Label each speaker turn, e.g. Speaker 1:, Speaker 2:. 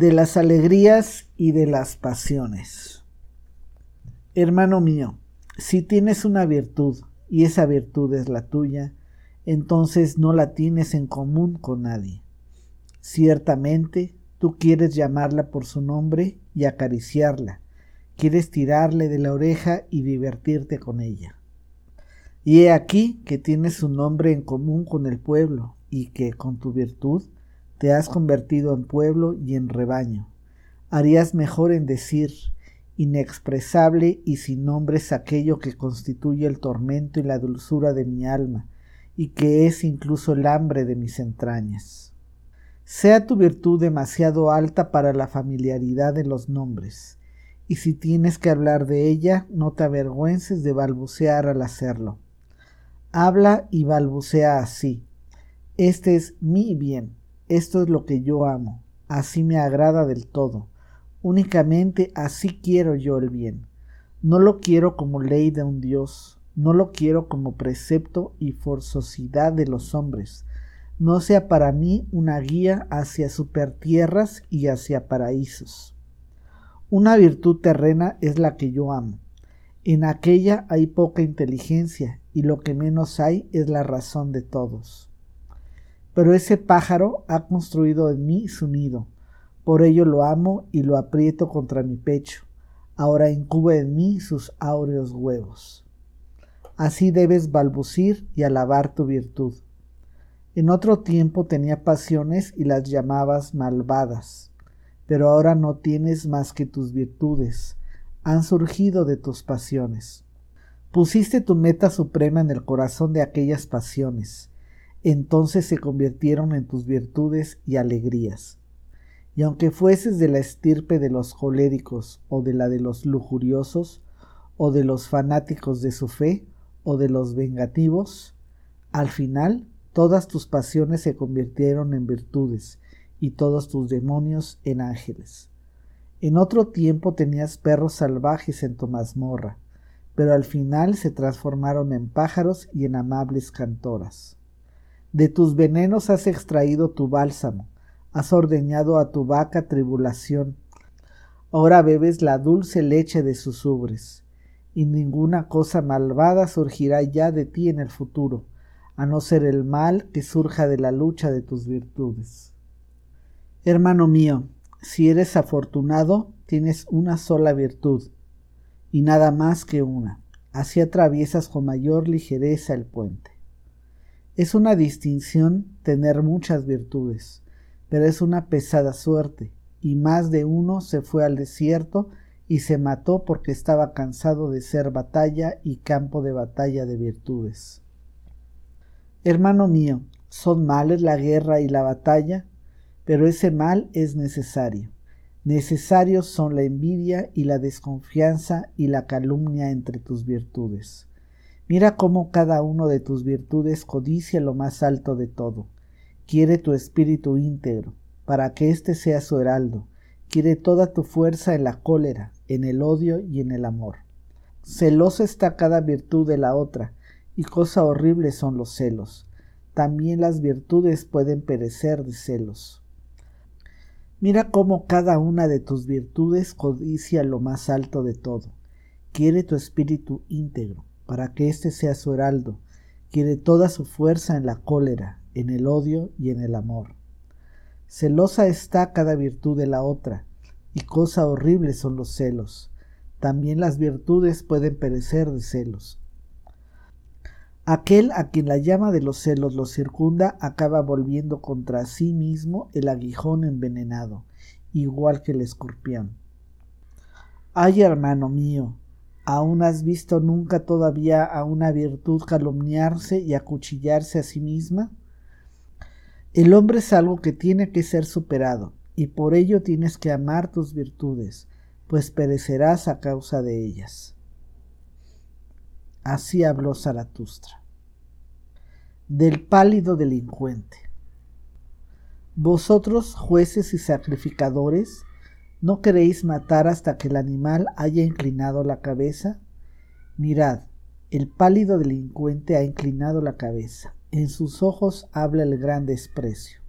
Speaker 1: de las alegrías y de las pasiones. Hermano mío, si tienes una virtud y esa virtud es la tuya, entonces no la tienes en común con nadie. Ciertamente, tú quieres llamarla por su nombre y acariciarla, quieres tirarle de la oreja y divertirte con ella. Y he aquí que tienes un nombre en común con el pueblo y que con tu virtud te has convertido en pueblo y en rebaño. Harías mejor en decir, inexpresable y sin nombres aquello que constituye el tormento y la dulzura de mi alma, y que es incluso el hambre de mis entrañas. Sea tu virtud demasiado alta para la familiaridad de los nombres, y si tienes que hablar de ella, no te avergüences de balbucear al hacerlo. Habla y balbucea así. Este es mi bien, esto es lo que yo amo, así me agrada del todo, únicamente así quiero yo el bien. No lo quiero como ley de un Dios, no lo quiero como precepto y forzosidad de los hombres, no sea para mí una guía hacia supertierras y hacia paraísos. Una virtud terrena es la que yo amo. En aquella hay poca inteligencia y lo que menos hay es la razón de todos pero ese pájaro ha construido en mí su nido. Por ello lo amo y lo aprieto contra mi pecho. Ahora incuba en mí sus áureos huevos. Así debes balbucir y alabar tu virtud. En otro tiempo tenía pasiones y las llamabas malvadas, pero ahora no tienes más que tus virtudes, han surgido de tus pasiones. Pusiste tu meta suprema en el corazón de aquellas pasiones, entonces se convirtieron en tus virtudes y alegrías. Y aunque fueses de la estirpe de los coléricos, o de la de los lujuriosos, o de los fanáticos de su fe, o de los vengativos, al final todas tus pasiones se convirtieron en virtudes, y todos tus demonios en ángeles. En otro tiempo tenías perros salvajes en tu mazmorra, pero al final se transformaron en pájaros y en amables cantoras. De tus venenos has extraído tu bálsamo, has ordeñado a tu vaca tribulación. Ahora bebes la dulce leche de sus ubres, y ninguna cosa malvada surgirá ya de ti en el futuro, a no ser el mal que surja de la lucha de tus virtudes. Hermano mío, si eres afortunado, tienes una sola virtud, y nada más que una. Así atraviesas con mayor ligereza el puente. Es una distinción tener muchas virtudes, pero es una pesada suerte, y más de uno se fue al desierto y se mató porque estaba cansado de ser batalla y campo de batalla de virtudes. Hermano mío, son males la guerra y la batalla, pero ese mal es necesario. Necesarios son la envidia y la desconfianza y la calumnia entre tus virtudes. Mira cómo cada uno de tus virtudes codicia lo más alto de todo. Quiere tu espíritu íntegro, para que éste sea su heraldo. Quiere toda tu fuerza en la cólera, en el odio y en el amor. Celosa está cada virtud de la otra, y cosa horrible son los celos. También las virtudes pueden perecer de celos. Mira cómo cada una de tus virtudes codicia lo más alto de todo. Quiere tu espíritu íntegro para que éste sea su heraldo, quiere toda su fuerza en la cólera, en el odio y en el amor. Celosa está cada virtud de la otra, y cosa horrible son los celos. También las virtudes pueden perecer de celos. Aquel a quien la llama de los celos lo circunda acaba volviendo contra sí mismo el aguijón envenenado, igual que el escorpión. Ay, hermano mío, ¿Aún has visto nunca todavía a una virtud calumniarse y acuchillarse a sí misma? El hombre es algo que tiene que ser superado, y por ello tienes que amar tus virtudes, pues perecerás a causa de ellas. Así habló Zaratustra. Del pálido delincuente. Vosotros, jueces y sacrificadores, ¿No queréis matar hasta que el animal haya inclinado la cabeza? Mirad, el pálido delincuente ha inclinado la cabeza. En sus ojos habla el gran desprecio.